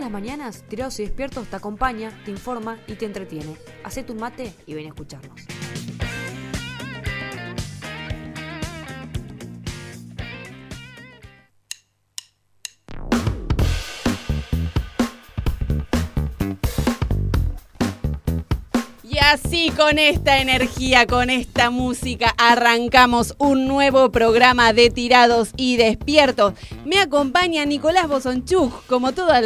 Las mañanas, Tirados y Despiertos te acompaña, te informa y te entretiene. Hacé tu mate y ven a escucharnos. Así con esta energía, con esta música, arrancamos un nuevo programa de Tirados y Despiertos. Me acompaña Nicolás Bosonchuk, como, todos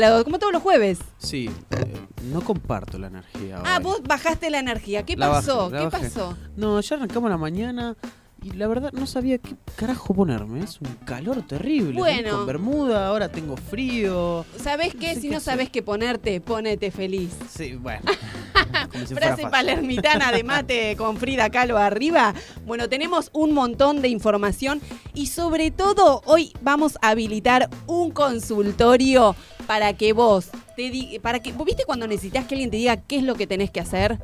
los jueves. Sí, eh, no comparto la energía. Ah, hoy. vos bajaste la energía. ¿Qué La pasó? bajé, ¿Qué bajé. pasó? No, ya arrancamos la mañana y la verdad no sabía qué carajo ponerme. Es un calor terrible. Bueno. Con bermuda, ahora tengo frío. ¿Sabés qué? sé si qué no hacer. sabés qué ponerte, ponete feliz. Sí, bueno. Si Frase palermitana de mate con Frida Kahlo arriba. Bueno, tenemos un montón de información y sobre todo hoy vamos a habilitar un consultorio para que vos te di- para que vos viste cuando necesitas que alguien te diga qué es lo que tenés que hacer.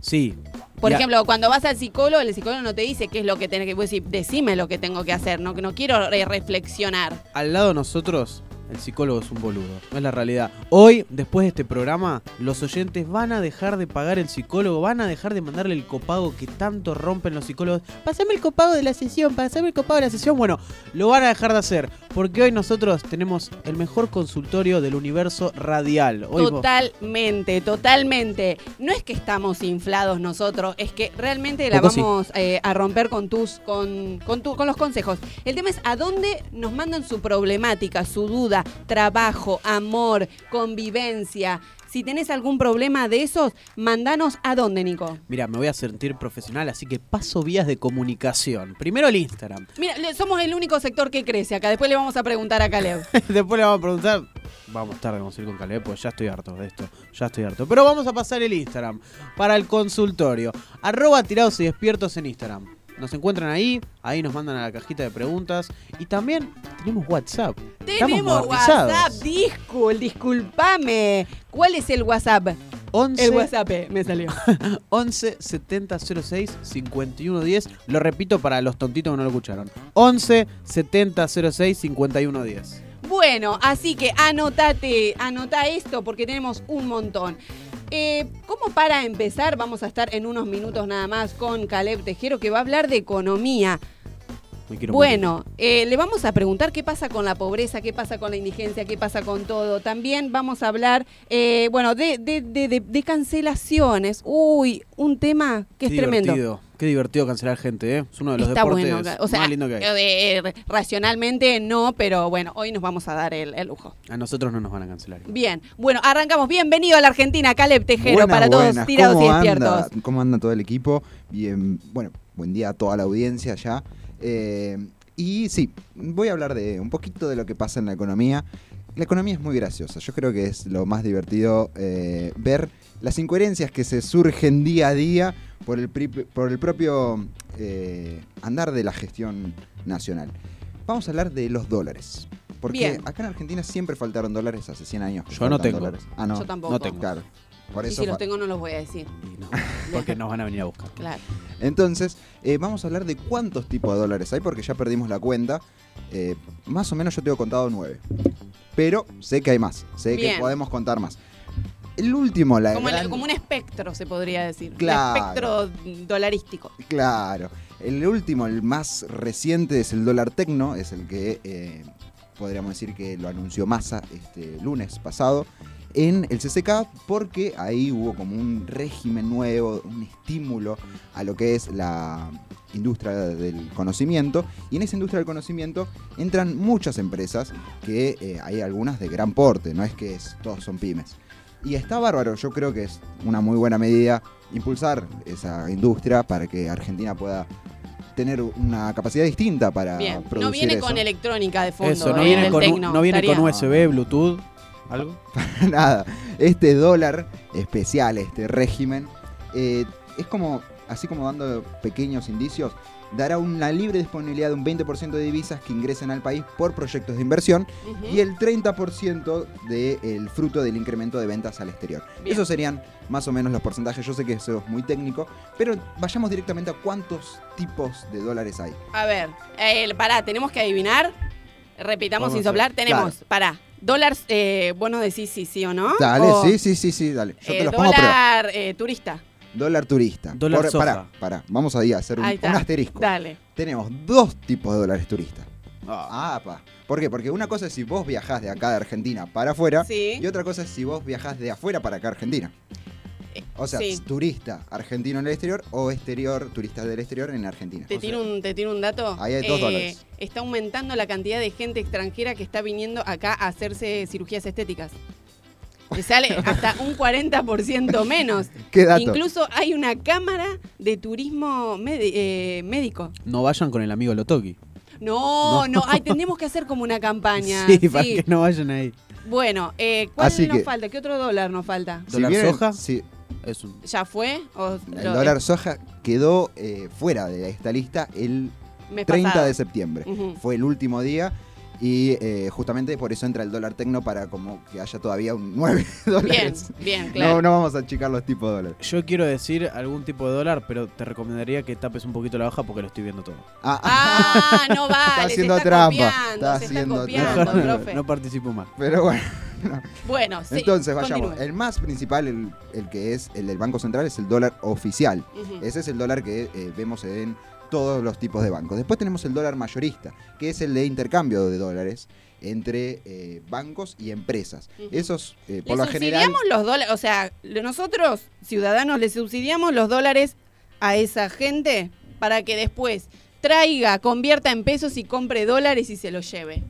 Sí. Por Ya, ejemplo, cuando vas al psicólogo, el psicólogo no te dice qué es lo que tenés que decís, decime lo que tengo que hacer, no que no quiero re- reflexionar. Al lado de nosotros, el psicólogo es un boludo. Es la realidad. Hoy, después de este programa, los oyentes van a dejar de pagar el psicólogo, van a dejar de mandarle el copago que tanto rompen los psicólogos. Pásame el copago de la sesión, pásame el copago de la sesión. Bueno, lo van a dejar de hacer. Porque hoy nosotros tenemos el mejor consultorio del universo radial. Hoy vos- Totalmente, totalmente. No es que estamos inflados nosotros, es que realmente la sí. vamos eh, a romper con tus, con, con, tu- con los consejos. El tema es a dónde nos mandan su problemática, su duda, trabajo, amor, convivencia. Si tenés algún problema de esos, mandanos a dónde, Nico. Mira, me voy a sentir profesional, así que paso vías de comunicación. Primero el Instagram. Mira, somos el único sector que crece acá. Después le vamos a preguntar a Caleb. Después le vamos a preguntar. Vamos tarde, vamos a ir con Caleb, pues ya estoy harto de esto. Ya estoy harto. Pero vamos a pasar el Instagram para el consultorio. Arroba tirados y despiertos en Instagram. Nos encuentran ahí, ahí nos mandan a la cajita de preguntas. Y también tenemos WhatsApp. Tenemos. WhatsApp, discul, disculpame. ¿Cuál es el WhatsApp? 11, El WhatsApp, eh, me salió. 11 70 06 51 10. Lo repito para los tontitos que no lo escucharon. 11 70 06 51 10. Bueno, así que anotate, anota esto porque tenemos un montón. Eh, como para empezar, vamos a estar en unos minutos nada más con Caleb Tejero que va a hablar de economía. Bueno, eh, le vamos a preguntar qué pasa con la pobreza, qué pasa con la indigencia, qué pasa con todo. También vamos a hablar, eh, bueno, de, de- de- de- de cancelaciones. Uy, un tema que es tremendo. Qué divertido cancelar gente, ¿eh? Es uno de los Está deportes bueno, o sea, más lindos que hay. eh, eh, racionalmente no, pero bueno, hoy nos vamos a dar el- el lujo. A nosotros no nos van a cancelar. Bien, bueno, arrancamos. Bienvenido a la Argentina, Caleb Tejero, Buenas, para todos buenas. tirados y ¿Cómo despiertos. anda? ¿Cómo anda todo el equipo? Bien, bueno, buen día a toda la audiencia ya. Eh, y sí, voy a hablar de un poquito de lo que pasa en la economía. La economía es muy graciosa. Yo creo que es lo más divertido eh, ver las incoherencias que se surgen día a día por el, pri- por el propio eh, andar de la gestión nacional. Vamos a hablar de los dólares. Porque Bien. acá en Argentina siempre faltaron dólares hace 100 años. Yo no tengo. dólares. Ah, no. Yo tampoco. No tengo. Claro. Por y eso si los tengo no los voy a decir. No, porque nos van a venir a buscar. Claro. Entonces, eh, vamos a hablar de cuántos tipos de dólares hay, porque ya perdimos la cuenta. Eh, más o menos yo tengo contado nueve. Pero sé que hay más, sé Bien. que podemos contar más. El último, la Como, el- como un espectro, se podría decir. Claro. Un espectro dolarístico. Claro. El último, el más reciente, es el dólar tecno, es el que eh, podríamos decir que lo anunció Massa este lunes pasado en el CCK, porque ahí hubo como un régimen nuevo, un estímulo a lo que es la industria del conocimiento. Y en esa industria del conocimiento entran muchas empresas, que eh, hay algunas de gran porte, no es que es- todos son pymes. Y está bárbaro, yo creo que es una muy buena medida impulsar esa industria para que Argentina pueda tener una capacidad distinta para Bien. producir No viene eso. con electrónica de fondo. Eso, no eh, viene, con, tecno. no viene Estaría- con USB, Bluetooth, algo. Nada, este dólar especial, este régimen, eh, es como, así como dando pequeños indicios, dará una libre disponibilidad de un 20% de divisas que ingresen al país por proyectos de inversión y el 30% del fruto del incremento de ventas al exterior. Bien. Esos serían más o menos los porcentajes. Yo sé que eso es muy técnico, pero vayamos directamente a cuántos tipos de dólares hay. A ver, eh, pará, tenemos que adivinar. Repitamos sin soplar. Tenemos, pará, dólar, eh, vos nos decís sí, sí o no. Dale, O, sí, sí, sí, sí, dale. Yo eh, te los pongo a prueba. dólar eh, turista. Dólar turista. Dólar Por- soja. Pará, pará. Vamos ahí a hacer un, asterisco. Dale. Tenemos dos tipos de dólares turistas. Ah, Ah, pa. ¿Por qué? Porque una cosa es si vos viajás de acá de Argentina para afuera Sí. y otra cosa es si vos viajás de afuera para acá a Argentina. O sea, sí. turista argentino en el exterior o exterior, turista del exterior en Argentina. ¿Te tiro, un, ¿Te tiro un dato? Ahí hay dos dólares. Está aumentando la cantidad de gente extranjera que está viniendo acá a hacerse cirugías estéticas. Le sale hasta un 40% menos. ¿Qué dato? Incluso hay una cámara de turismo eh, médico. no vayan con el amigo Lotoki. No, no, No. ay, tenemos que hacer como una campaña. Sí, para que no vayan ahí. Bueno, eh, ¿cuál Así nos que- falta? ¿Qué otro dólar nos falta? Si ¿Dólar vienen- soja? sí, Es un... ¿Ya fue? ¿O el lo- dólar soja quedó eh, fuera de esta lista el mes 30 pasado? de septiembre. Fue el último día y eh, justamente por eso entra el dólar tecno para como que haya todavía un 9 Bien, dólares. bien, claro. No, no vamos a achicar los tipos de dólares. Yo quiero decir algún tipo de dólar, pero te recomendaría que tapes un poquito la hoja porque lo estoy viendo todo. Ah, Ah, no vale. haciendo se está trampa, Copiando, está se haciendo copiando, trampa. Profe. no participo más. pero bueno. Bueno, sí, Entonces vayamos. continúe. El más principal, el, el que es el del Banco Central, es el dólar oficial. Ese es el dólar que eh, vemos en todos los tipos de bancos. Después tenemos el dólar mayorista, que es el de intercambio de dólares entre eh, bancos y empresas. Ujú. Esos, eh, ¿Le por lo general... subsidiamos los dólares? O sea, nosotros, ciudadanos, le subsidiamos los dólares a esa gente para que después traiga, convierta en pesos y compre dólares y se los lleve.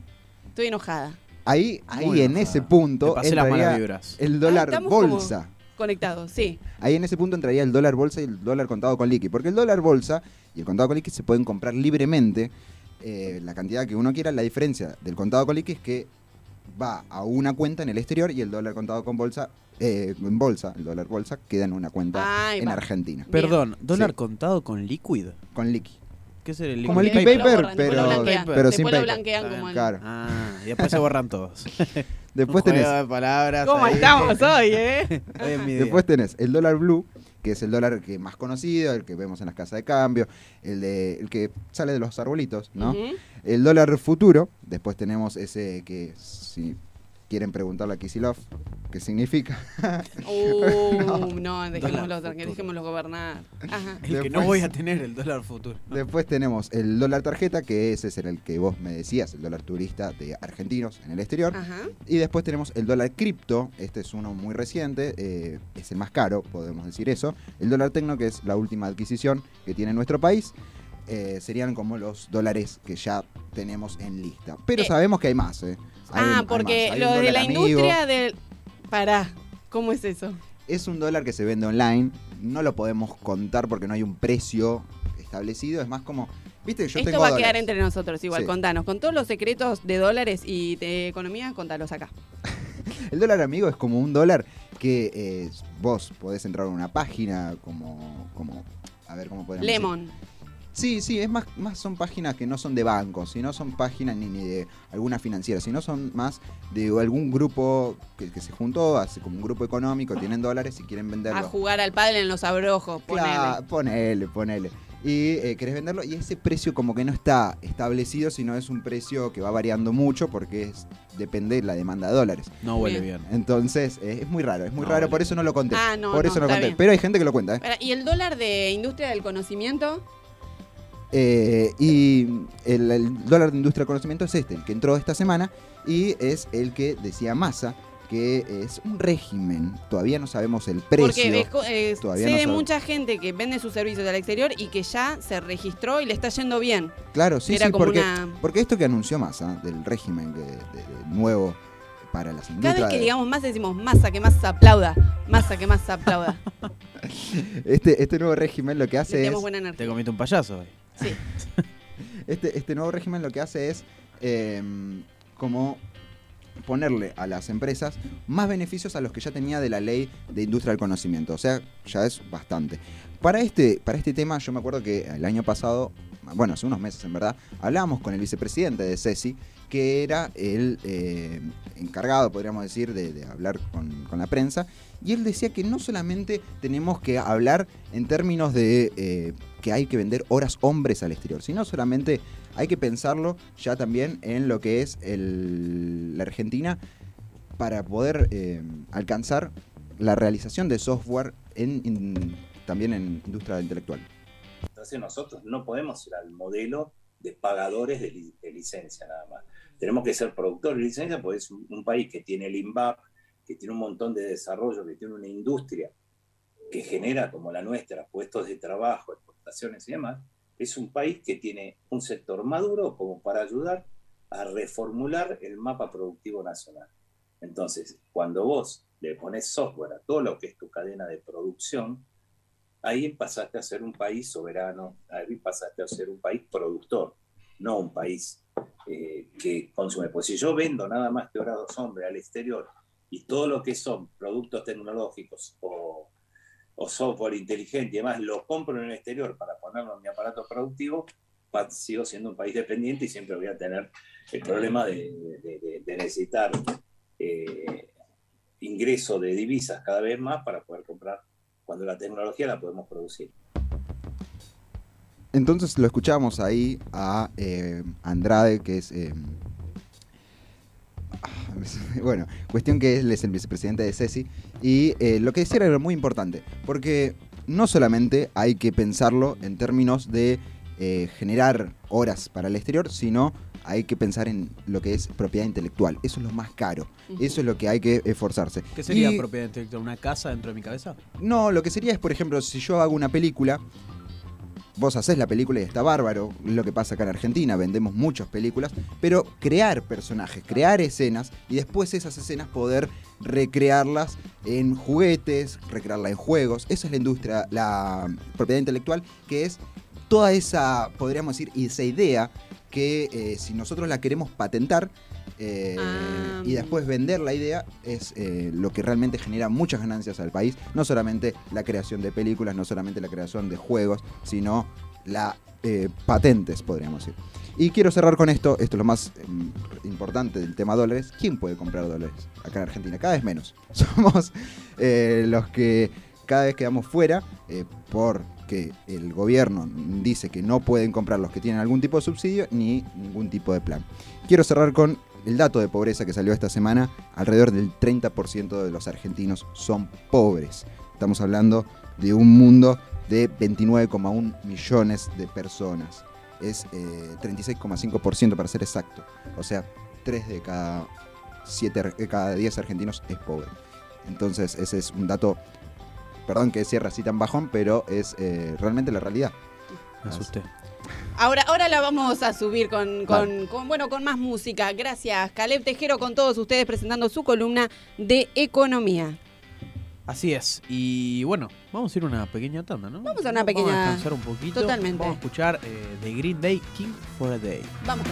Estoy enojada. Ahí, ahí Muy en enojada. ese punto Te pasé las entraría malas vibras. el dólar como- bolsa. Conectados, sí. Ahí en ese punto entraría el dólar bolsa y el dólar contado con liqui. Porque el dólar bolsa y el contado con liqui se pueden comprar libremente eh, la cantidad que uno quiera. La diferencia del contado con liqui es que va a una cuenta en el exterior y el dólar contado con bolsa, eh, en bolsa, el dólar bolsa, queda en una cuenta en va. Argentina. Perdón, ¿dólar Sí. contado con liquid? Con liqui. ¿Qué es el Como el liquid paper, borran, después pero- lo blanquean. pero Después sin lo paper. blanquean Está como el- Claro. Ah, y después se borran todos. Después Un juego tenés, de palabras. ¿Cómo ahí. estamos hoy, eh? Hoy es mi día. después tenés el dólar blue, que es el dólar que más conocido, el que vemos en las casas de cambio, el, de, el que sale de los arbolitos, ¿no? Ujú. El dólar futuro, después tenemos ese que si quieren preguntarle a Kisilov qué significa. Uh, no, dejémoslo, dejémoslo gobernar. Ajá. El que no Después- voy a tener, el dólar futuro. Después tenemos el dólar tarjeta, que ese es el que vos me decías, el dólar turista de argentinos en el exterior. Ajá. Y después tenemos el dólar cripto, este es uno muy reciente, eh, es el más caro, podemos decir eso. El dólar tecno, que es la última adquisición que tiene nuestro país. eh, serían como los dólares que ya tenemos en lista. Pero Eh. sabemos que hay más. eh. Ah, porque lo de la amigo. industria del... Pará, ¿cómo es eso? Es un dólar que se vende online. No lo podemos contar porque no hay un precio establecido. Es más como. Viste, yo Esto tengo va a quedar dólares. entre nosotros igual, Sí. contanos. Con todos los secretos de dólares y de economía, contalos acá. El dólar amigo es como un dólar que eh, vos podés entrar a una página como. como a ver cómo podemos decir? Sí, sí, es más, más son páginas que no son de bancos, sino son páginas ni, ni de alguna financiera, sino son más de algún grupo que, que se juntó, hace como un grupo económico, tienen dólares y quieren venderlo. A jugar al pádel en los abrojos, ponele. Claro, ponele, ponele. Y eh, querés venderlo y ese precio como que no está establecido, sino es un precio que va variando mucho porque es, depende de la demanda de dólares. No huele Bien. bien. Entonces eh, es muy raro, es muy No, raro, por eso no lo conté. Ah, no, por no, eso no está conté. bien. Pero hay gente que lo cuenta, ¿eh? ¿Y el dólar de industria del conocimiento? Eh, y el, el dólar de industria del conocimiento es este, el que entró esta semana y es el que decía Massa, que es un régimen. Todavía no sabemos el precio. Porque eh, Todavía sé no de sabe- mucha gente que vende sus servicios al exterior y que ya se registró y le está yendo bien. Claro, sí, Era sí, como porque, una... porque esto que anunció Massa del régimen de, de- de nuevo para las Cada industrias. vez que digamos más decimos masa, que más aplauda. Masa, que más aplauda. este, este nuevo régimen lo que hace es. buena Te comiste un payaso hoy. Sí. Este, este nuevo régimen lo que hace es eh, como ponerle a las empresas más beneficios a los que ya tenía de la ley de industria del conocimiento. O sea, ya es bastante. Para este, para este tema, yo me acuerdo que el año pasado, bueno, hace unos meses en verdad, hablábamos con el vicepresidente de CESI, que era el eh, encargado, podríamos decir, de, de hablar con, con la prensa. Y él decía que no solamente tenemos que hablar en términos de eh, que hay que vender horas hombres al exterior, sino solamente hay que pensarlo ya también en lo que es la Argentina para poder eh, alcanzar la realización de software en, también en industria intelectual. Entonces nosotros no podemos ir al modelo de pagadores de, li- de licencia nada más. Tenemos que ser productores de licencia porque es un, un país que tiene el INVAP, que tiene un montón de desarrollo, que tiene una industria que genera, como la nuestra, puestos de trabajo, y demás. Es un país que tiene un sector maduro como para ayudar a reformular el mapa productivo nacional. Entonces, cuando vos le pones software a todo lo que es tu cadena de producción, ahí pasaste a ser un país soberano, ahí pasaste a ser un país productor, no un país eh, que consume. Pues si yo vendo nada más que horas hombre al exterior y todo lo que son productos tecnológicos o, o software inteligente y demás, lo compro en el exterior para ponerlo en mi aparato productivo, sigo siendo un país dependiente y siempre voy a tener el problema de necesitar eh, ingreso de divisas cada vez más para poder comprar cuando la tecnología la podemos producir. Entonces lo escuchamos ahí a eh, Andrade, que es... eh, ah, bueno, cuestión que él es el vicepresidente de CESI. Y eh, lo que decía era muy importante, porque no solamente hay que pensarlo en términos de eh, generar horas para el exterior, sino hay que pensar en lo que es propiedad intelectual. Eso es lo más caro. Eso es lo que hay que esforzarse. ¿Qué sería Y- propiedad intelectual? ¿Una casa dentro de mi cabeza? no, lo que sería es, por ejemplo, si yo hago una película, vos haces la película y está bárbaro, es lo que pasa acá en Argentina, vendemos muchas películas, pero crear personajes, crear escenas y después esas escenas poder recrearlas en juguetes, recrearlas en juegos, esa es la industria, la propiedad intelectual, que es toda esa, podríamos decir, esa idea que eh, si nosotros la queremos patentar, eh, Ah. y después vender la idea es eh, lo que realmente genera muchas ganancias al país. No solamente la creación de películas, no solamente la creación de juegos, sino la eh, patentes, podríamos decir. Y quiero cerrar con esto, esto es lo más em, importante del tema dólares. ¿Quién puede comprar dólares acá en Argentina? Cada vez menos. Somos los que cada vez quedamos fuera eh, porque el gobierno dice que no pueden comprar los que tienen algún tipo de subsidio ni ningún tipo de plan. Quiero cerrar con el dato de pobreza que salió esta semana. Alrededor del 30% de los argentinos son pobres. Estamos hablando de un mundo de 29,1 millones de personas. Es eh, 36,5% para ser exacto. O sea, 3 de cada, 7, de cada 10 argentinos es pobre. Entonces ese es un dato, perdón que cierre así tan bajón, pero es eh, realmente la realidad. Me asusté. Ahora, ahora la vamos a subir con, con- con, bueno, con más música. Gracias, Caleb Tejero, con todos ustedes presentando su columna de economía. Así es. Y bueno, vamos a ir a una pequeña tanda, ¿no? Vamos a una Vamos pequeña- a descansar un poquito. Totalmente. Vamos a escuchar eh, The Green Day, King for a Day. Vamos.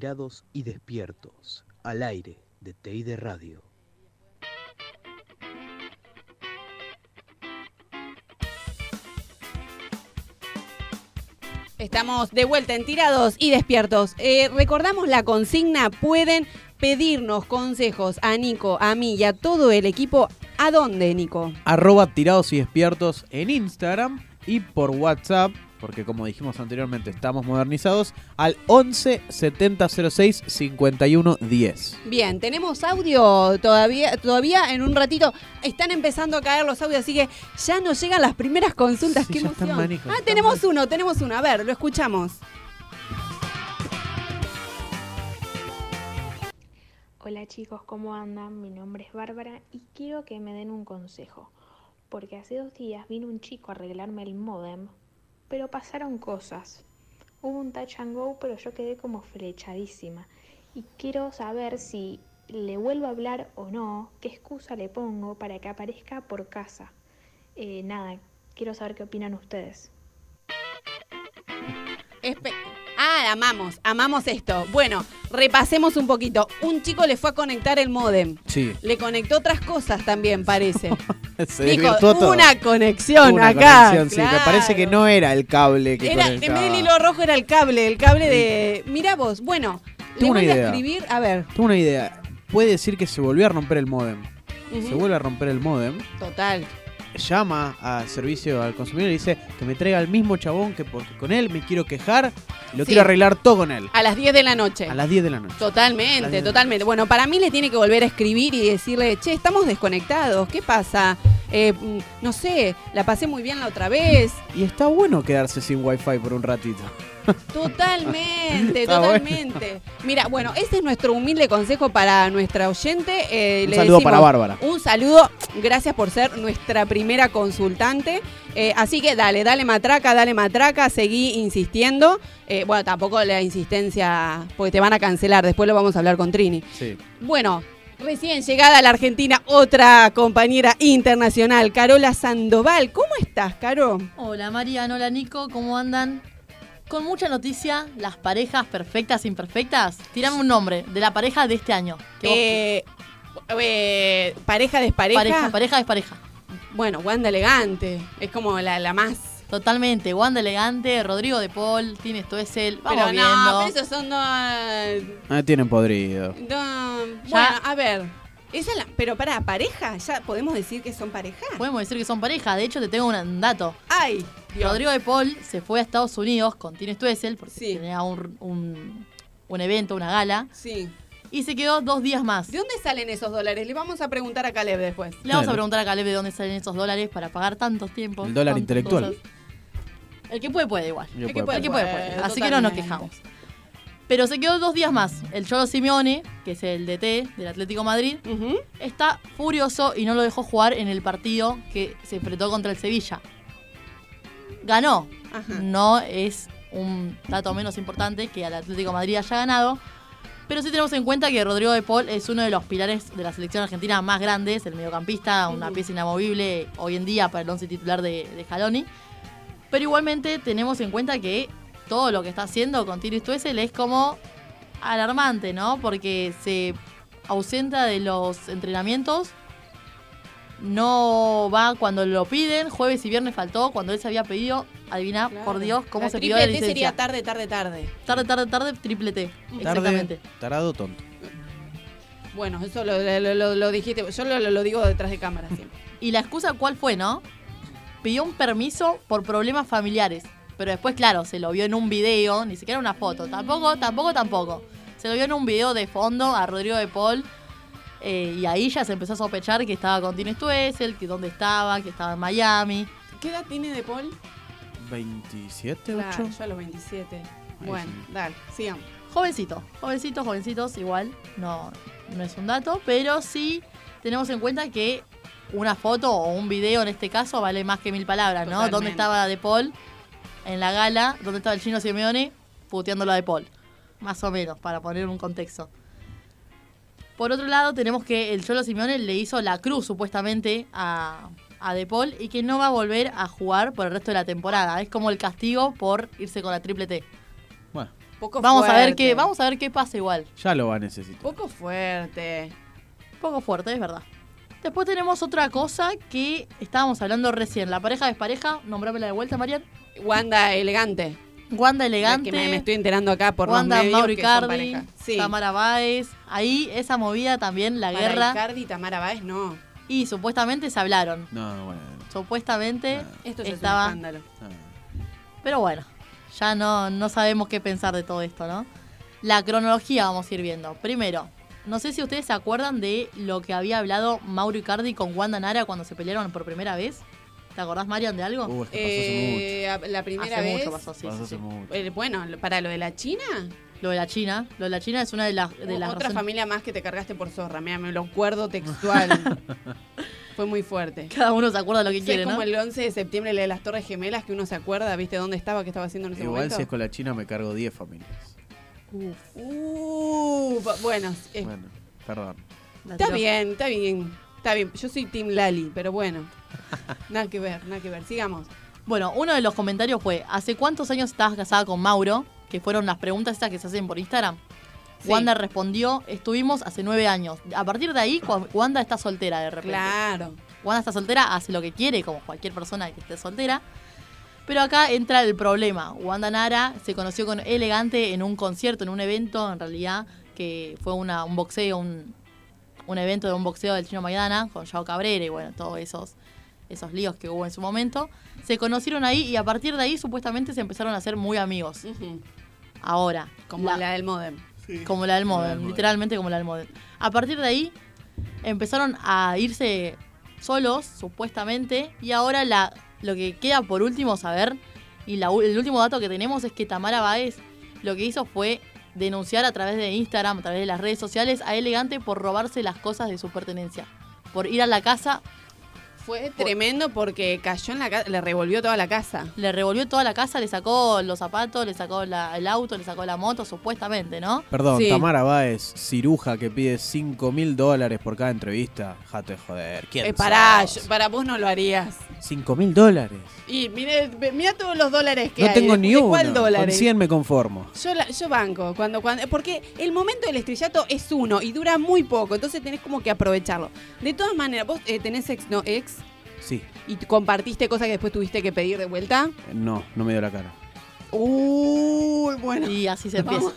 Tirados y Despiertos al aire de TI de Radio. Estamos de vuelta en Tirados y Despiertos. Eh, recordamos la consigna, pueden pedirnos consejos a Nico, a mí y a todo el equipo. ¿A dónde, Nico? Arroba tirados y despiertos en Instagram y por WhatsApp, porque como dijimos anteriormente, estamos modernizados, al 11 70 06 51 10. Bien, tenemos audio todavía, todavía en un ratito. Están empezando a caer los audios, así que ya nos llegan las primeras consultas. Sí, ¡Qué emoción! Ah, tenemos uno, tenemos uno. A ver, lo escuchamos. Hola chicos, ¿cómo andan? Mi nombre es Bárbara y quiero que me den un consejo. Porque hace dos días vino un chico a arreglarme el modem, pero pasaron cosas. Hubo un touch and go, pero yo quedé como flechadísima. Y quiero saber si le vuelvo a hablar o no, qué excusa le pongo para que aparezca por casa. Eh, nada, quiero saber qué opinan ustedes. Espe- ah, amamos, amamos esto. Bueno, repasemos un poquito. Un chico le fue a conectar el modem. Sí, Le conectó otras cosas también, parece. se Dijo, todo. una conexión Una acá. conexión, sí, me parece que no era el cable que Era, en vez del hilo rojo era el cable, el cable de... Mira vos, bueno, le voy a idea. escribir, a ver. Tengo una idea. Puede decir que se volvió a romper el modem. Se vuelve a romper el modem. Total. Llama al servicio al consumidor y dice que me traiga el mismo chabón que porque con él me quiero quejar y lo Sí. quiero arreglar todo con él. A las 10 de la noche. A las 10 de la noche. Totalmente, totalmente. Bueno, para mí le tiene que volver a escribir y decirle, che, estamos desconectados, ¿qué pasa? Eh, mm, no sé, la pasé muy bien la otra vez. Y está bueno quedarse sin wifi por un ratito. Totalmente, Está totalmente. Mira, bueno, ese es nuestro humilde consejo para nuestra oyente. Eh, Un le saludo para Bárbara. Un saludo, gracias por ser nuestra primera consultante. Eh, así que dale, dale matraca, dale matraca, seguí insistiendo. Eh, bueno, tampoco la insistencia, porque te van a cancelar, después lo vamos a hablar con Trini. Sí. Bueno, recién llegada a la Argentina, otra compañera internacional, Carola Sandoval. ¿Cómo estás, Caro? Hola Mariano, hola Nico, ¿cómo andan? Con mucha noticia, las parejas perfectas e imperfectas. Tirame un nombre de la pareja de este año. Eh, eh, pareja despareja. pareja, pareja es pareja. Bueno, Wanda Elegante. Es como la, la más. Totalmente. Wanda Elegante, Rodrigo de Paul, Tienes Stoessel. Vamos pero viendo. no, pero esos son dos. Ah, tienen podrido. bueno, a ver. Esa es la- pero para pareja, ya podemos decir que son pareja. Podemos decir que son pareja. De hecho, te tengo un dato. Ay, Dios. Rodrigo de Paul se fue a Estados Unidos con Tienes Stoessel porque Sí. tenía un, un, un evento, una gala. Sí. Y se quedó dos días más. ¿De dónde salen esos dólares? Le vamos a preguntar a Caleb después. Le vamos Claro. a preguntar a Caleb de dónde salen esos dólares para pagar tantos tiempos. El dólar intelectual. cosas. El que puede, puede igual. Es que puedo- El que puede, puede. Así que no nos quejamos. Pero se quedó dos días más. El Cholo Simeone, que es el DT del Atlético Madrid, está furioso y no lo dejó jugar en el partido que se enfrentó contra el Sevilla. Ganó. Ajá. No es un dato menos importante que al Atlético Madrid haya ganado. Pero sí tenemos en cuenta que Rodrigo de Paul es uno de los pilares de la selección argentina más grandes, el mediocampista, una pieza inamovible hoy en día para el once titular de, de Scaloni. Pero igualmente tenemos en cuenta que todo lo que está haciendo con Tino Stuessel es como alarmante, ¿no? Porque se ausenta de los entrenamientos, no va cuando lo piden, jueves y viernes faltó, cuando él se había pedido, adivina, Claro. por Dios, cómo La se pidió la triple T licencia. sería tarde, tarde, tarde. Tarde, tarde, tarde, triple T. Exactamente. Tarde, tarado, tonto. Bueno, eso lo, lo- lo- lo dijiste. Yo lo digo detrás de cámara siempre. ¿Y la excusa cuál fue, no? Pidió un permiso por problemas familiares. Pero después, claro, se lo vio en un video, ni siquiera una foto. Tampoco, tampoco, tampoco. Se lo vio en un video de fondo a Rodrigo de Paul. eh, y ahí ya se empezó a sospechar que estaba con Tino Stuessel, que dónde estaba, que estaba en Miami. ¿Qué edad tiene De Paul? 27, Claro, 8. yo a los 27. Ahí Bueno, sí. dale, sigamos. Jovencito, jovencitos, jovencitos, igual, no, no es un dato, pero sí tenemos en cuenta que una foto o un video en este caso vale más que mil palabras, ¿no? Totalmente. ¿Dónde estaba De Paul en la gala? ¿Dónde estaba el chino Simeone puteándolo a De Paul? Más o menos, para poner un contexto. Por otro lado, tenemos que el Cholo Simeone le hizo la cruz supuestamente a, a De Paul y que no va a volver a jugar por el resto de la temporada. Es como el castigo por irse con la triple T. Bueno, Poco Vamos a ver qué, vamos a ver qué pasa igual. Ya lo va a necesitar. Poco fuerte. Poco fuerte, es verdad. Después tenemos otra cosa que estábamos hablando recién. La pareja despareja, nombrámela de vuelta, Marian. Wanda elegante. Wanda La elegante. Que me, me estoy enterando acá por Wanda los medios Mauro que son Icardi, pareja. Sí. Tamara Báez. Ahí esa movida también, la Para guerra. Icardi y Tamara Báez, no. Y supuestamente se hablaron. No, bueno. Supuestamente Esto ya estaba. es un escándalo. Pero bueno, ya no, no sabemos qué pensar de todo esto, ¿no? La cronología vamos a ir viendo. Primero, no sé si ustedes se acuerdan de lo que había hablado Mauro Icardi con Wanda Nara cuando se pelearon por primera vez. ¿Te acordás, Marian, de algo? Uh, es que Eh, la primera Hace vez. mucho pasó, sí, pasó sí, hace sí. mucho. eh, bueno, para lo de la China. Lo de la China. Lo de la China es una de las, de las Otra razones- familia más que te cargaste por zorra. Mira, me lo acuerdo textual. Fue muy fuerte. Cada uno se acuerda lo que Sí, quiere, es ¿no? como el 11 de septiembre, la de las Torres Gemelas, que uno se acuerda, ¿viste dónde estaba, qué estaba haciendo en ese Igual momento? si es con la China me cargo 10 familias. Uh, bu- bueno, eh, Bueno, perdón. Está bien, está bien, está bien. Yo soy Team Lali, pero bueno. nada que ver, nada que ver. Sigamos. Bueno, uno de los comentarios fue, ¿hace cuántos años estabas casada con Mauro? Que fueron las preguntas estas que se hacen por Instagram. Sí. Wanda respondió, estuvimos hace nueve años. A partir de ahí, Wanda está soltera de repente. Claro. Wanda está soltera, hace lo que quiere, como cualquier persona que esté soltera. Pero acá entra el problema. Wanda Nara se conoció con Elegante en un concierto, en un evento, en realidad, que fue una- un boxeo, un, un evento de un boxeo del Chino Maidana, con Yao Cabrera y bueno, todos esos, esos líos que hubo en su momento. Se conocieron ahí y a partir de ahí supuestamente se empezaron a hacer muy amigos. Ahora. Como la, del modem. Como la la del modem. literalmente como la del modem. A partir de ahí empezaron a irse solos, supuestamente, y ahora la, lo que queda por último saber, y la el último dato que tenemos es que Tamara Baez lo que hizo fue denunciar a través de Instagram, a través de las redes sociales, a Elegante por robarse las cosas de su pertenencia. Por ir a la casa, Fue tremendo porque cayó en la casa, le revolvió toda la casa. le revolvió toda la casa, le sacó los zapatos, le sacó la- el auto, le sacó la moto, supuestamente, ¿no? Perdón, Sí. Tamara Báez, ciruja que pide 5 mil dólares por cada entrevista. Jate de joder. ¿Quién Eh, pará, yo- para vos no lo harías. 5 mil dólares. Y mire, mira todos los dólares que No hay. tengo ¿De- ni uno. ¿Cuál dólar? Con 100 me conformo. Yo, la- yo banco, cuando, cuando, porque el momento del estrellato es uno y dura muy poco, entonces tenés como que aprovecharlo. De todas maneras, vos eh, tenés ex, no ex, Sí. y compartiste cosas que después tuviste que pedir de vuelta. No, no me dio la cara. Uy, bueno. Y así se empieza. Vamos-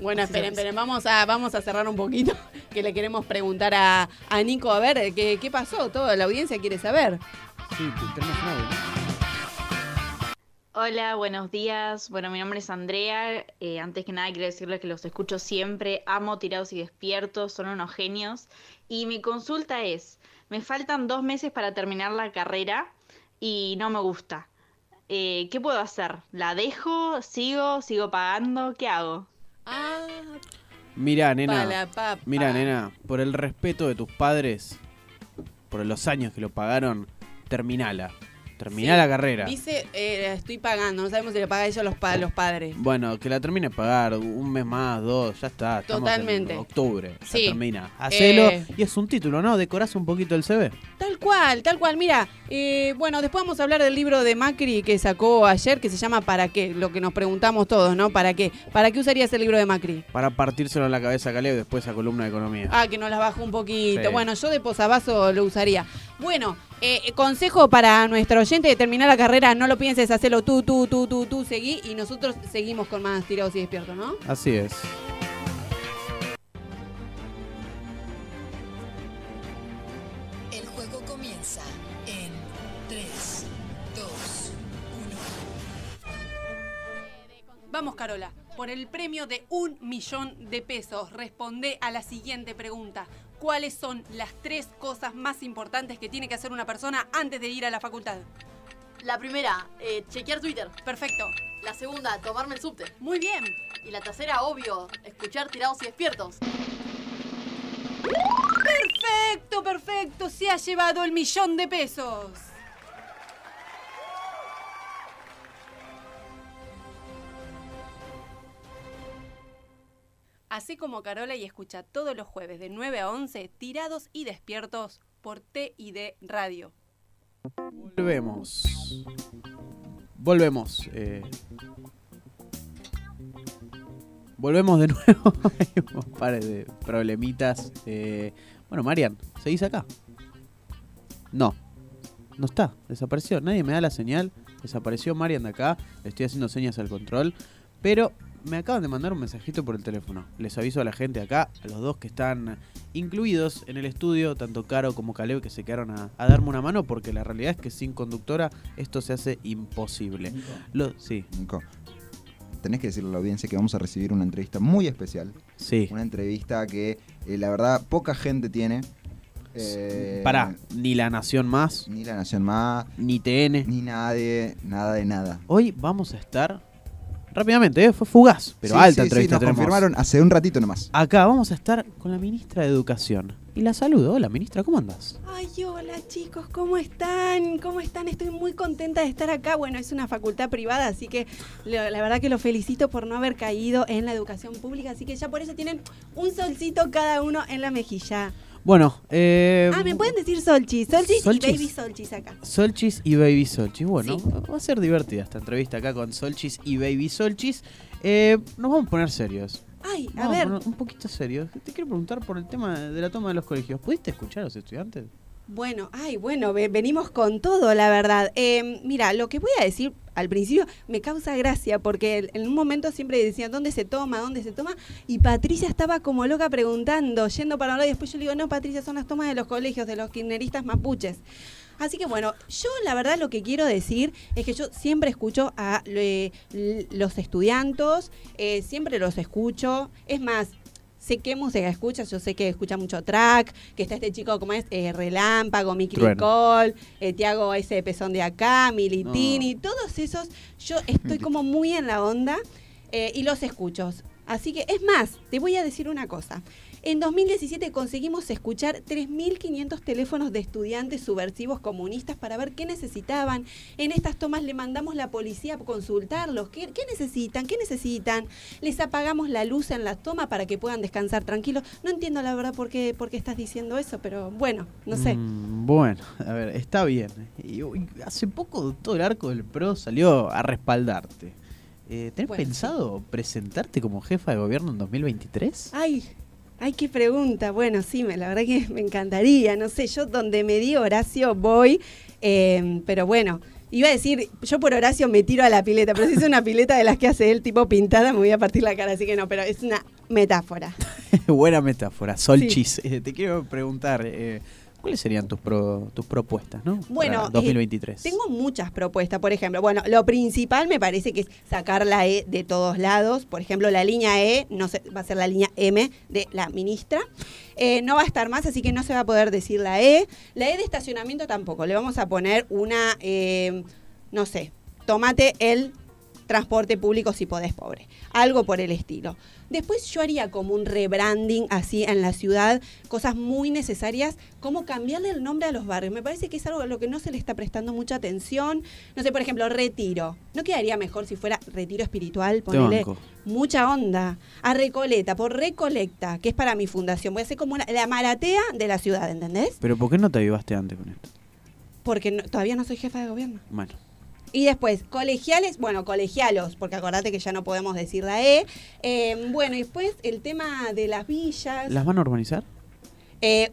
Bueno, Así esperen, esperen, vamos a, vamos a cerrar un poquito, que le queremos preguntar a, a Nico, a ver, ¿qué, qué pasó? Toda la audiencia quiere saber. Sí, tenemos un audio. Hola, buenos días. Bueno, mi nombre es Andrea. Eh, antes que nada quiero decirles que los escucho siempre. Amo tirados y despiertos, son unos genios. Y mi consulta es, me faltan dos meses para terminar la carrera y no me gusta. Eh, ¿Qué puedo hacer? ¿La dejo? ¿Sigo? ¿Sigo pagando? ¿Qué hago? Ah, Mirá, nena. Mira, nena, por el respeto de tus padres, por los años que lo pagaron, terminala. Terminá Sí. la carrera. Dice, eh, estoy pagando, no sabemos si le paga a los, pa- los padres. Bueno, que la termine de pagar un mes más, dos, ya está. Totalmente. En octubre, ya Sí. termina. Hacelo Eh. y es un título, ¿no? Decorás un poquito el CV. Tal cual, tal cual. Mira, eh, bueno, después vamos a hablar del libro de Macri que sacó ayer, que se llama ¿Para qué? Lo que nos preguntamos todos, ¿no? ¿Para qué? ¿Para qué usarías el libro de Macri? Para partírselo en la cabeza a Caleb después a columna de economía. Ah, que nos las bajó un poquito. Sí. Bueno, yo de posavasos lo usaría. Bueno, eh, consejo para nuestro oyente de terminar la carrera, no lo pienses, hacelo tú, tú, tú, tú, tú, seguí y nosotros seguimos con más tirados y despiertos, ¿no? Así es. El juego comienza en 3, 2, Vamos, Carola. Por el premio de un millón de pesos, responde a la siguiente pregunta. ¿Cuáles son las tres cosas más importantes que tiene que hacer una persona antes de ir a la facultad? La primera, eh, chequear Twitter. Perfecto. La segunda, tomarme el subte. Muy bien. Y la tercera, obvio, escuchar tirados y despiertos. Perfecto, perfecto. Se ha llevado el millón de pesos. Así como Carola y escucha todos los jueves de 9 a 11, tirados y despiertos por TID Radio. Volvemos. Volvemos. eh. Volvemos de nuevo. Hay un par de problemitas. Eh, bueno, Marian, ¿seguís acá? No. No está. Desapareció. Nadie me da la señal. Desapareció Marian de acá. Le estoy haciendo señas al control. Pero me acaban de mandar un mensajito por el teléfono. Les aviso a la gente acá, a los dos que están incluidos en el estudio, tanto Caro como Caleb, que se quedaron a, a darme una mano, porque la realidad es que sin conductora esto se hace imposible. Lo- sí. Nico, tenés que decirle a la audiencia que vamos a recibir una entrevista muy especial. Sí. Una entrevista que eh, la verdad poca gente tiene. Eh, Pará, ni La Nación Más, Ni La Nación Más, ni TN. ni nadie, nada de nada. Hoy vamos a estar rápidamente, ¿eh? fue fugaz, pero Sí, alta sí, sí, entrevista nos tenemos. confirmaron hace un ratito nomás. Acá vamos a estar con la ministra de Educación. Y la saludo. Hola, ministra, ¿cómo andas? Ay, hola chicos, ¿cómo están? ¿Cómo están? Estoy muy contenta de estar acá. Bueno, es una facultad privada, así que lo- la verdad que los felicito por no haber caído en la educación pública, así que ya por eso tienen un solcito cada uno en la mejilla. Bueno, eh, Ah, me pueden decir solchis, solchis, Solchis. y baby solchis acá. Solchis y Baby Solchis. Bueno, Sí. va a ser divertida esta entrevista acá con Solchis y Baby Solchis. Eh, nos vamos a poner serios. Ay, a Vamos ver. un poquito serios. Te quiero preguntar por el tema de la toma de los colegios. ¿Pudiste escuchar a los estudiantes? Bueno, ay, bueno, ve- venimos con todo, la verdad. Eh, mira, lo que voy a decir al principio me causa gracia porque en un momento siempre decían dónde se toma, dónde se toma, y Patricia estaba como loca preguntando, yendo para hablar, y después yo le digo, no, Patricia, son las tomas de los colegios, de los kirchneristas mapuches. Así que bueno, yo la verdad lo que quiero decir es que yo siempre escucho a los estudiantes, eh, siempre los escucho. Es más, sé qué música escuchas, yo sé que escucha mucho track, que está este chico como es eh, Relámpago, Mickey Trueno. Nicole, eh, Tiago ese pezón de acá, Militini, todos esos, yo estoy como muy en la onda eh, y los escucho. Así que es más, te voy a decir una cosa. En 2017 conseguimos escuchar 3.500 teléfonos de estudiantes subversivos comunistas para ver qué necesitaban. En estas tomas le mandamos la policía a consultarlos. ¿Qué, qué necesitan? ¿Qué necesitan? Les apagamos la luz en la toma para que puedan descansar tranquilos. No entiendo la verdad por qué, por qué estás diciendo eso, pero bueno, no sé. Mm, bueno, a ver, está bien. Y, y hace poco todo el arco del PRO salió a respaldarte. Eh, ¿Tenés Bueno, sí. pensado presentarte como jefa de gobierno en 2023? Ay, ay, qué pregunta. Bueno, sí, me, la verdad que me encantaría. No sé, yo donde me dio Horacio voy, eh, pero bueno. Iba a decir, yo por Horacio me tiro a la pileta, pero si es una pileta de las que hace él tipo pintada, me voy a partir la cara, así que no, pero es una metáfora. Buena metáfora. Solchis, eh, te quiero preguntar, eh, ¿cuáles serían tus, pro- tus propuestas, no? Bueno, Para eh, 2023. Tengo muchas propuestas, por ejemplo, bueno, lo principal me parece que es sacar la E de todos lados. Por ejemplo, la línea E no se, va a ser la línea M de la ministra. Eh, no va a estar más, así que no se va a poder decir la E. La E de estacionamiento tampoco. Le vamos a poner una, eh, no sé, tomate el transporte público si podés, pobre. Algo por el estilo. Después yo haría como un rebranding así en la ciudad, cosas muy necesarias, como cambiarle el nombre a los barrios. Me parece que es algo a lo que no se le está prestando mucha atención. No sé, por ejemplo, retiro. ¿No quedaría mejor si fuera retiro espiritual? Ponerle mucha onda. A Recoleta, por Recolecta, que es para mi fundación. Voy a hacer como una- la maratea de la ciudad, ¿entendés? Pero ¿por qué no te avivaste antes con esto? Porque no- todavía no soy jefa de gobierno. Bueno, Y después, colegiales, bueno, colegialos, porque acordate que ya no podemos decir la E. Eh, bueno, y después el tema de las villas. ¿las van a urbanizar? Eh,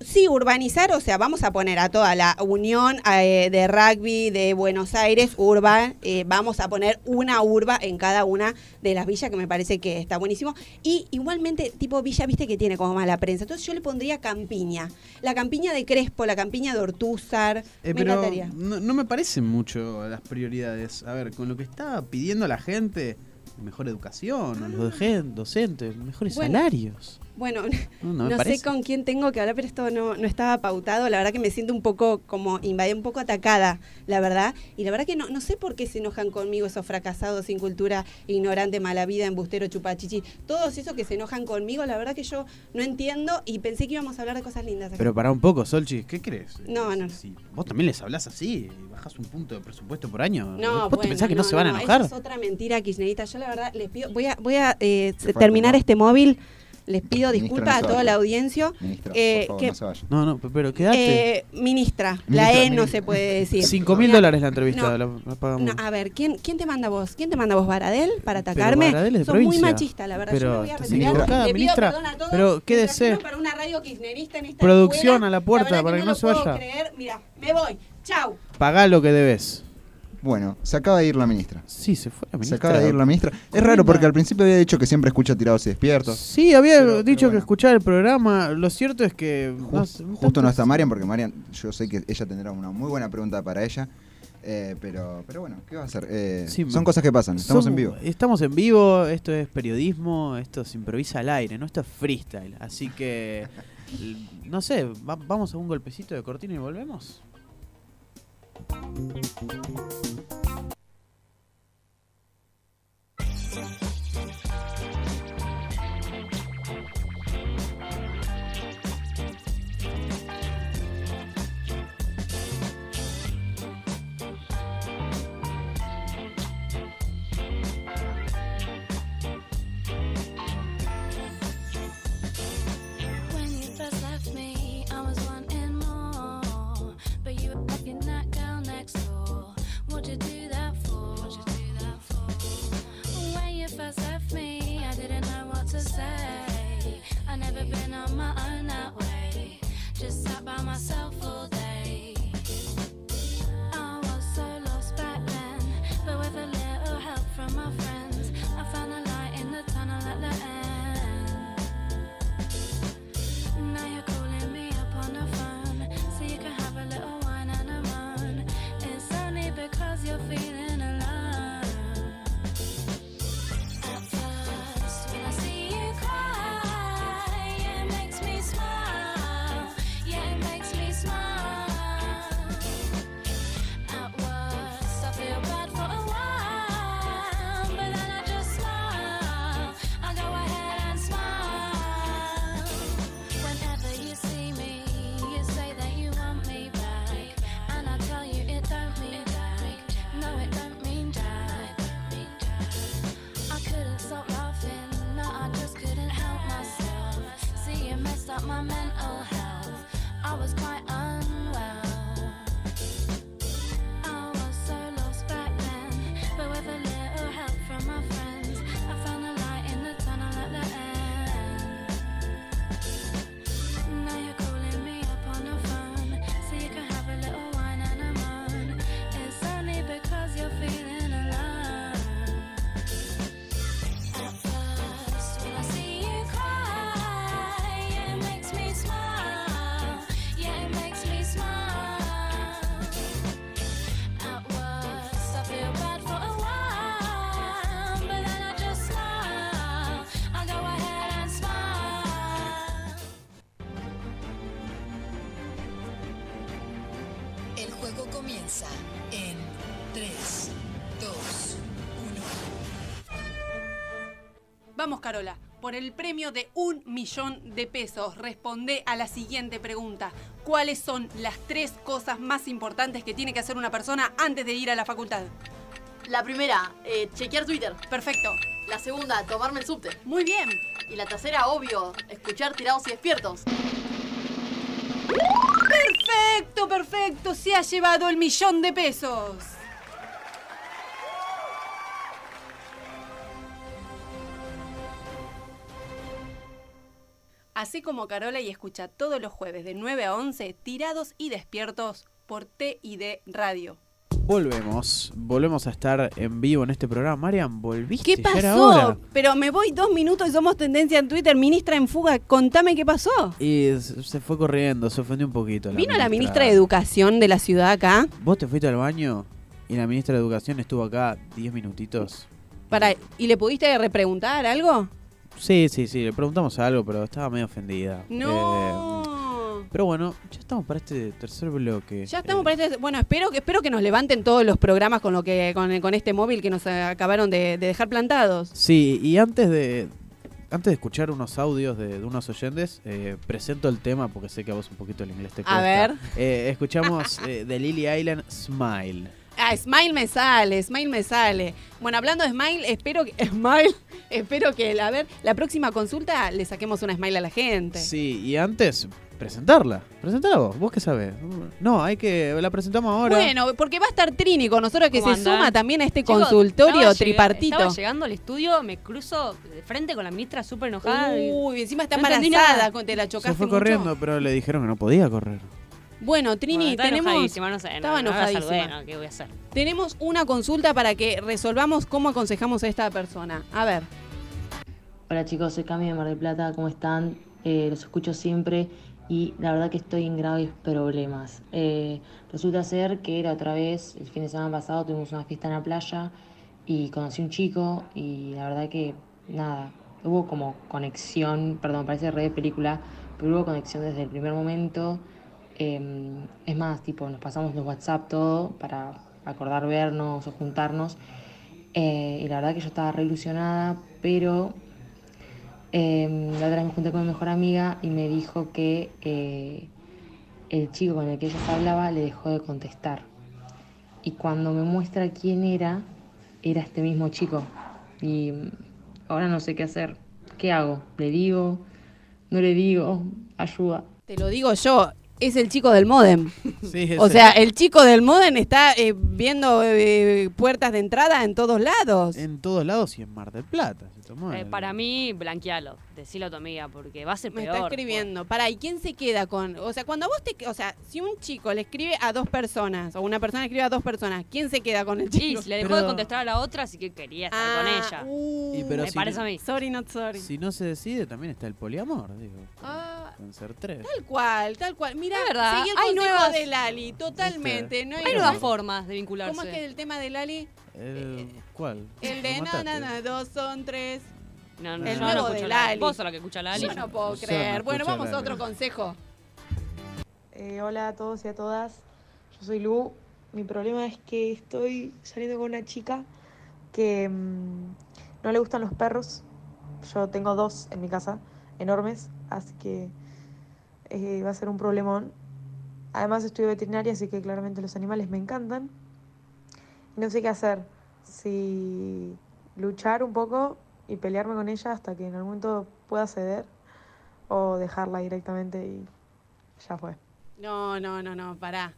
sí, urbanizar, o sea, vamos a poner a toda la Unión eh, de Rugby de Buenos Aires, urban, eh, vamos a poner una urba en cada una de las villas, que me parece que está buenísimo. Y igualmente, tipo villa, viste que tiene como mala prensa. Entonces yo le pondría Campiña. La Campiña de Crespo, la Campiña de Ortúzar. Eh, me pero encantaría. no, no me parecen mucho las prioridades. A ver, con lo que está pidiendo la gente, mejor educación, a los docentes, mejores Ah. Bueno. salarios. Bueno, No, no no, me sé con quién tengo que hablar, pero esto no, no estaba pautado. La verdad que me siento un poco como invadida, un poco atacada, la verdad. Y la verdad que no, no sé por qué se enojan conmigo esos fracasados sin cultura, ignorante, mala vida, embustero, chupachichi. Todos esos que se enojan conmigo, la verdad que yo no entiendo y pensé que íbamos a hablar de cosas lindas. acá. Pero para un poco, Solchi, ¿qué crees? No, no. Si vos también les hablas así y bajás un punto de presupuesto por año, No, ¿vos te bueno, pensás que no, se van a no, enojar? Eso es otra mentira, kirchnerita. Yo la verdad les pido, voy a, voy a eh, terminar este móvil les pido Ministra, disculpas no a toda vaya. la audiencia. Ministra, Eh, por favor, que- no se vaya. No, no, pero quédate. Eh, ministra, la Ministra, E no se puede decir. 5 mil dólares la entrevista, no, la, la pagamos. No, a ver, ¿quién, ¿quién te manda vos? ¿Quién te manda vos, Baradel, para Pero atacarme? Baradel es de Sos muy machista, la verdad. Pero Yo me voy a retirar. Le pido ministra. perdón a todos, Pero quédese. para una radio kirchnerista en esta Producción escuela. a la puerta para que no no lo se puedo vaya. creer. Mira, me voy. Chau. Pagá lo que debes. Bueno, se acaba de ir la ministra. Sí, se fue la Se ministra. acaba de ir la ministra. Es raro porque al principio había dicho que siempre escucha tirados y despiertos. Sí, había Pero- pero dicho que escuchaba el programa. Lo cierto es que. no Just- sé, justo no está Marian, porque Marian, yo sé que ella tendrá una muy buena pregunta para ella. eh, pero, pero bueno, ¿qué va a hacer? Eh, Sí, son cosas que pasan, estamos en vivo. Estamos en vivo, esto es periodismo, esto se improvisa al aire, no esto es freestyle. Así que, no sé, va- vamos a un golpecito de cortina y volvemos. Thank you. Vamos, Carola. Por el premio de un millón de pesos, responde a la siguiente pregunta. ¿Cuáles son las tres cosas más importantes que tiene que hacer una persona antes de ir a la facultad? La primera, eh, chequear Twitter. Perfecto. La segunda, tomarme el subte. Muy bien. Y la tercera, obvio, escuchar tirados y despiertos. Perfecto, perfecto. Se ha llevado el millón de pesos. Así como Carola y escucha todos los jueves de 9 a 11, tirados y despiertos por TID Radio. Volvemos, volvemos a estar en vivo en este programa. Marian, ¿volviste? ¿Qué Ya era pasó? hora. Pero me voy dos minutos y somos tendencia en Twitter. Ministra en fuga, contame qué pasó. Y se fue corriendo, se ofendió un poquito. Vino la ministra de Educación de la ciudad acá. Vos te fuiste al baño y la ministra de Educación estuvo acá 10 minutitos. Para, ¿Y le pudiste repreguntar algo? Sí, sí, sí, le preguntamos algo, pero estaba medio ofendida. No. Eh, pero bueno, ya estamos para este tercer bloque. Ya estamos para este. Bueno, espero que espero que nos levanten todos los programas con lo que con, con este móvil que nos acabaron de, de dejar plantados. Sí, y antes de antes de escuchar unos audios de, de unos oyentes, eh, presento el tema porque sé que a vos un poquito el inglés te A cuesta. ver. Eh, escuchamos eh, de Lily Island Smile. Ah, Smile me sale, Smile me sale. Bueno, hablando de Smile, espero que. Smile, espero que, a ver, la próxima consulta le saquemos una Smile a la gente. Sí, y antes, presentarla. Presentala vos, vos qué sabés. No, hay que. La presentamos ahora. Bueno, porque va a estar Trini con nosotros que se suma también a este consultorio estaba tripartito. Estaba llegando al estudio, me cruzo de frente con la ministra súper enojada. y- Uy, encima está No embarazada, te la chocaste Se fue mucho. corriendo, pero le dijeron que no podía correr. Bueno, Trini, Bueno, tenemos. no sé, estaba no la enojadísima. saludé, no, ¿qué voy a hacer? Tenemos una consulta para que resolvamos cómo aconsejamos a esta persona. A ver. Hola chicos, soy Cami de Mar del Plata, ¿cómo están? Eh, los escucho siempre y la verdad que estoy en graves problemas. Eh, resulta ser que la otra vez, el fin de semana pasado, tuvimos una fiesta en la playa y conocí un chico y la verdad que nada, hubo como conexión, perdón, parece re de película, pero hubo conexión desde el primer momento. Eh, es más, tipo, nos pasamos los WhatsApp todo para acordar vernos o juntarnos. Eh, y la verdad que yo estaba re ilusionada, pero eh, la otra vez me junté con mi mejor amiga y me dijo que eh, el chico con el que ella hablaba le dejó de contestar. Y cuando me muestra quién era, era este mismo chico. Y ahora no sé qué hacer. ¿Qué hago? ¿Le digo? ¿No le digo? Ayuda. Te lo digo yo, es el chico del modem. Sí, O sea, el chico del modem está eh, viendo eh, puertas de entrada en todos lados. En todos lados y en Mar del Plata. se tomó Eh, el- para mí, blanquealo, decilo a tu amiga, porque va a ser Me peor. está escribiendo. Para, ¿y quién se queda con? O sea, cuando vos te. O sea, si un chico le escribe a dos personas, o una persona escribe a dos personas, ¿quién se queda con el chico? le dejó Pero- de contestar a la otra, así que quería estar Ah, con ella. uh, Y pero me si parece no- a mí. Sorry, not sorry. Si no se decide, también está el poliamor, digo. Ah, Pueden ser tres. tal cual, tal cual. Mira, verdad, seguí el hay nuevas- de Lali, totalmente. No Hay hay nuevas formas de vincularse. ¿Cómo es que el tema de Lali? El, ¿Cuál? El de ¿Lo no, no, no, dos son tres. No, no, el nuevo no de escucho Lali. Vos sos la que escucha Lali. Yo no puedo creer. Bueno, vamos a otro consejo. Eh, hola a todos y a todas, yo soy Lu. Mi problema es que estoy saliendo con una chica que mm, no le gustan los perros. Yo tengo dos en mi casa, enormes, así que eh, va a ser un problemón. Además estudio veterinaria, así que claramente los animales me encantan. Y no sé qué hacer. Si luchar un poco y pelearme con ella hasta que en algún momento pueda ceder o dejarla directamente y ya fue. No, no, no, no, pará.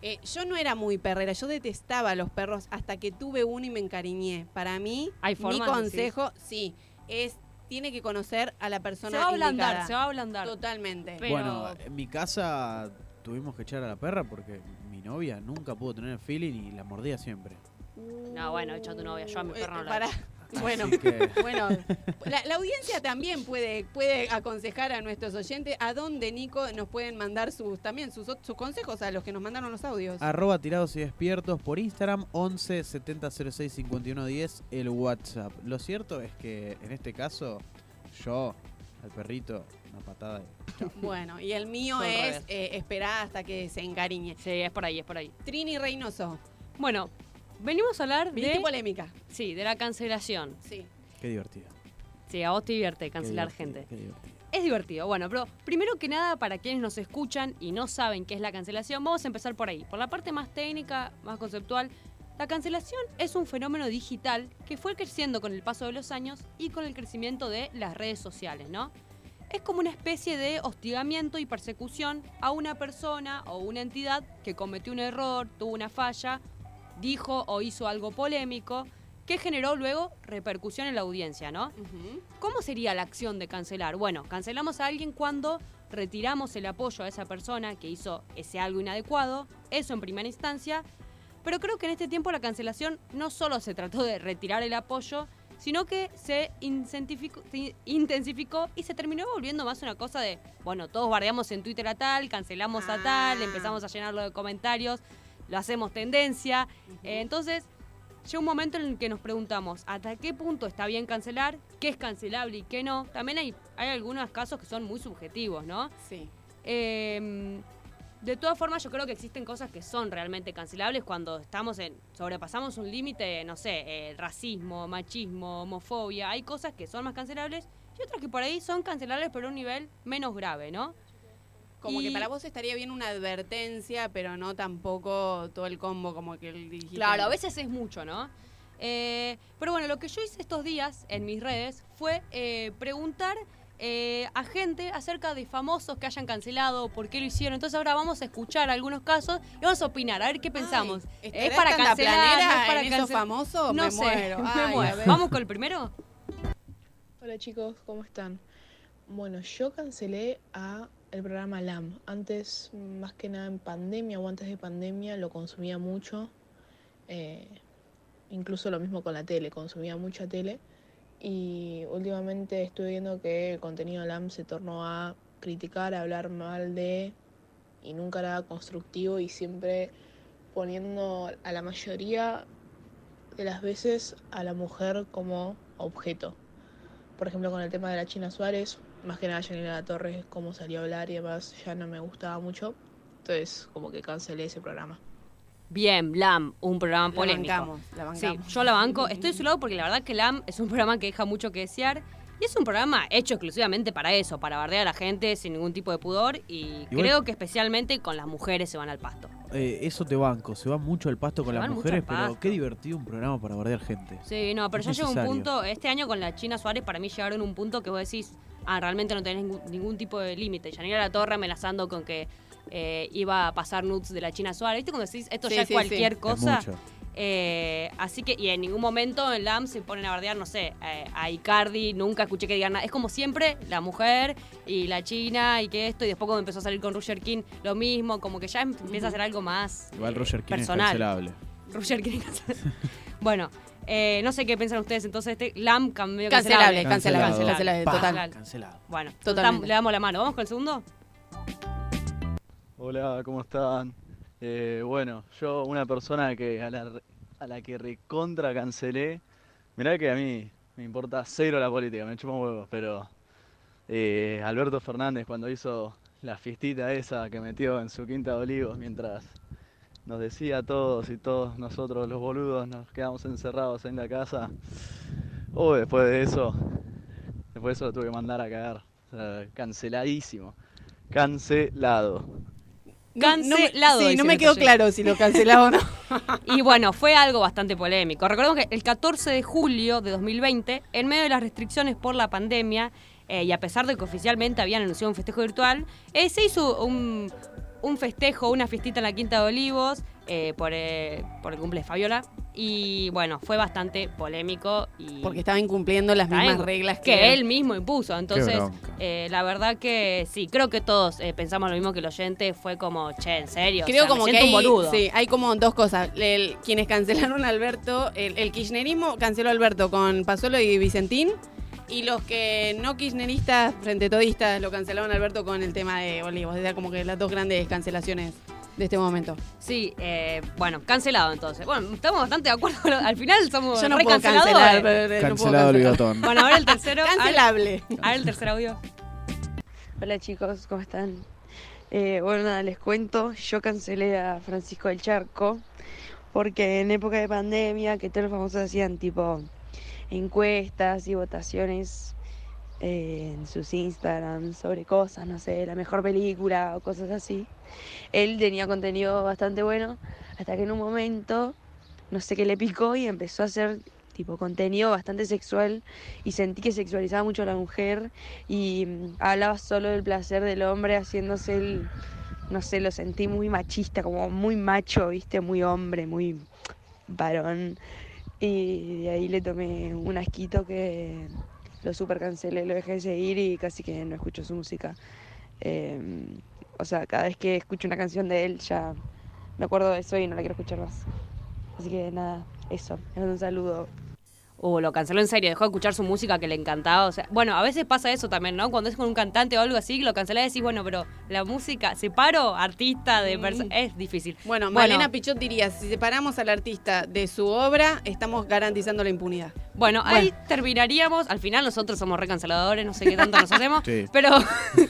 Eh, yo no era muy perrera, yo detestaba a los perros hasta que tuve uno y me encariñé. Para mí, Hay mi consejo, sí, es tiene que conocer a la persona Se va a ablandar, indicada. se va a ablandar. Totalmente. Pero- Bueno, en mi casa tuvimos que echar a la perra porque mi novia nunca pudo tener feeling y la mordía siempre. No, bueno, echa a tu novia, yo a mi Eh, perro no la. Bueno, que- bueno, la, la audiencia también puede, puede aconsejar a nuestros oyentes a dónde, Nico, nos pueden mandar sus también sus, sus consejos a los que nos mandaron los audios. Arroba tirados y despiertos por Instagram 11 70 06 51 10 el WhatsApp. Lo cierto es que en este caso yo al perrito una patada y chao. Bueno, y el mío es eh, esperar hasta que se encariñe. Sí, es por ahí, es por ahí. Trini Reynoso, Bueno, venimos a hablar viniste de... polémica. Sí, de la cancelación. Sí. Qué divertido. Sí, a vos te divierte qué cancelar divertido, gente. qué divertido. Es divertido. Bueno, pero primero que nada, para quienes nos escuchan y no saben qué es la cancelación, vamos a empezar por ahí. Por la parte más técnica, más conceptual, la cancelación es un fenómeno digital que fue creciendo con el paso de los años y con el crecimiento de las redes sociales, ¿no? Es como una especie de hostigamiento y persecución a una persona o una entidad que cometió un error, tuvo una falla, dijo o hizo algo polémico, que generó luego repercusión en la audiencia, ¿no? ¿Cómo sería la acción de cancelar? Bueno, cancelamos a alguien cuando retiramos el apoyo a esa persona que hizo ese algo inadecuado, eso en primera instancia, pero creo que en este tiempo la cancelación no solo se trató de retirar el apoyo, sino que se intensificó y se terminó volviendo más una cosa de, bueno, todos bardeamos en Twitter a tal, cancelamos a tal, empezamos a llenarlo de comentarios, lo hacemos tendencia. Eh, entonces, llega un momento en el que nos preguntamos hasta qué punto está bien cancelar, qué es cancelable y qué no. También hay, hay algunos casos que son muy subjetivos, ¿no? Sí. Eh, de todas formas, yo creo que existen cosas que son realmente cancelables cuando estamos en sobrepasamos un límite, no sé, eh, racismo, machismo, homofobia. Hay cosas que son más cancelables y otras que por ahí son cancelables pero a un nivel menos grave, ¿no? Como Y- que para vos estaría bien una advertencia, pero no tampoco todo el combo como que el dijiste. Claro, a veces es mucho, ¿no? Eh, pero bueno, lo que yo hice estos días en mis redes fue eh, preguntar eh, a gente acerca de famosos que hayan cancelado, por qué lo hicieron. Entonces ahora vamos a escuchar algunos casos y vamos a opinar, a ver qué pensamos. ¿estará ¿Es para cancelar? ¿No es para en famosos? No Me sé, muero. me Ay, muero. a ver. ¿Vamos con el primero? Hola chicos, ¿cómo están? Bueno, yo cancelé a el programa LAM. Antes, más que nada en pandemia o antes de pandemia, lo consumía mucho. Eh, incluso lo mismo con la tele, consumía mucha tele. Y últimamente estuve viendo que el contenido LAM se tornó a criticar, a hablar mal de, y nunca era constructivo y siempre poniendo a la mayoría de las veces a la mujer como objeto. Por ejemplo, con el tema de la China Suárez, más que nada Janela Torres, cómo salió a hablar y demás, ya no me gustaba mucho. Entonces, como que cancelé ese programa. Bien, LAM, un programa La polémico. bancamos, la bancamos. Sí, yo la banco. Estoy de su lado porque la verdad que LAM es un programa que deja mucho que desear. Y es un programa hecho exclusivamente para eso, para bardear a la gente sin ningún tipo de pudor. Y Igual- creo que especialmente con las mujeres se van al pasto. Eh, eso te banco, se va mucho al pasto con las mujeres, pero qué divertido un programa para bardear gente. Sí, no, pero Es ya llega un punto, este año con la China Suárez, para mí llegaron a un punto que vos decís, ah, realmente no tenés ningún, ningún tipo de límite. Yanira La Torre amenazando con que eh, iba a pasar nudes de la China Suárez. ¿Viste cuando decís, esto Sí, ya es sí, cualquier sí. cosa? Es mucho. Eh, así que, y en ningún momento en LAM se ponen a bardear, no sé, eh, a Icardi, nunca escuché que digan nada. Es como siempre, la mujer y la China y que esto, y después cuando empezó a salir con Roger King, lo mismo, como que ya em- empieza a ser algo más Igual Roger King personal. es cancelable. Roger King. bueno, eh, no sé qué piensan ustedes, entonces este LAM cambió Cancelable, Cancelado. cancelable, cancelable, Pa, total. Cancelado. Bueno, Totalmente. le damos la mano. ¿Vamos con el segundo? Hola, ¿cómo están? Eh, bueno, yo una persona que a la, a la que recontra cancelé, mirá que a mí me importa cero la política, me chupa un huevo, pero eh, Alberto Fernández cuando hizo la fiestita esa que metió en su quinta de olivos mientras nos decía a todos y todos nosotros los boludos nos quedamos encerrados en la casa, oh, después de eso, después de eso lo tuve que mandar a cagar, o sea, canceladísimo, cancelado. Cancelado. sí, no me quedó claro si lo cancelaba o no. Y bueno, fue algo bastante polémico. Recordemos que el 14 de julio de 2020, en medio de las restricciones por la pandemia, eh, y a pesar de que oficialmente habían anunciado un festejo virtual, eh, se hizo un, un festejo, una fiestita en la Quinta de Olivos eh, por, eh, por el cumple de Fabiola. Y bueno, fue bastante polémico. Y Porque estaba incumpliendo las mismas reglas que, que, él mismo impuso. Entonces, eh, la verdad que sí, creo que todos eh, pensamos lo mismo que el oyente. Fue como, che, en serio. Creo O sea, me como que hay, un boludo. sí, hay como dos cosas. El- quienes cancelaron a Alberto, el, el kirchnerismo canceló a Alberto con Pasolo y Vicentín. Y los que no kirchneristas, frente todistas, lo cancelaron Alberto con el tema de Olivos. O sea, como que las dos grandes cancelaciones de este momento. Sí, eh, bueno, cancelado entonces. Bueno, estamos bastante de acuerdo. con lo- Al final somos Yo no re puedo canceladores. cancelar, pero- no puedo Cancelado el. Bueno, ahora el tercero. Cancelable. Ahora el tercer audio. Hola chicos, ¿cómo están? Eh, bueno, nada, les cuento, yo cancelé a Francisco del Charco porque en época de pandemia, que todos los famosos hacían tipo encuestas y votaciones eh, en sus Instagram sobre cosas, no sé, la mejor película o cosas así, él tenía contenido bastante bueno hasta que en un momento, no sé qué le picó y empezó a hacer tipo contenido bastante sexual y sentí que sexualizaba mucho a la mujer y mm, hablaba solo del placer del hombre haciéndose el, no sé, lo sentí muy machista, como muy macho, viste, muy hombre, muy varón. Y de ahí le tomé un asquito que lo super cancelé, lo dejé de seguir y casi que no escucho su música. Eh, o sea, cada vez que escucho una canción de él ya me acuerdo de eso y no la quiero escuchar más. Así que nada, eso. Les un saludo. Uh, lo canceló en serio, dejó de escuchar su música que le encantaba. O sea, bueno, a veces pasa eso también, ¿no? Cuando es con un cantante o algo así, lo cancelás y decís, bueno, pero la música, separo artista de persona. Es difícil. Bueno, Malena Pichot diría, si separamos al artista de su obra, estamos garantizando la impunidad. Bueno, ahí terminaríamos. Al final nosotros somos recanceladores, no sé qué tanto nos hacemos. Sí. Pero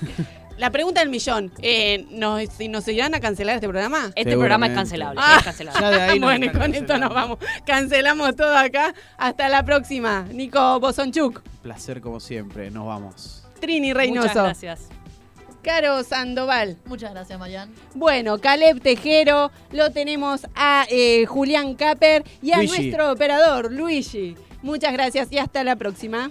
La pregunta del millón, eh, ¿nos, si ¿nos irán a cancelar este programa? Este programa es cancelable, Ah, es cancelable. Ya de ahí bueno, y con esto nos vamos. Cancelamos todo acá. Hasta la próxima. Nico Bosonchuk, Placer como siempre, nos vamos. Trini Reynoso. Muchas gracias. Caro Sandoval. Muchas gracias, Marian. Bueno, Caleb Tejero, lo tenemos a eh, Julián Caper y a Luigi. nuestro operador, Luigi. Muchas gracias y hasta la próxima.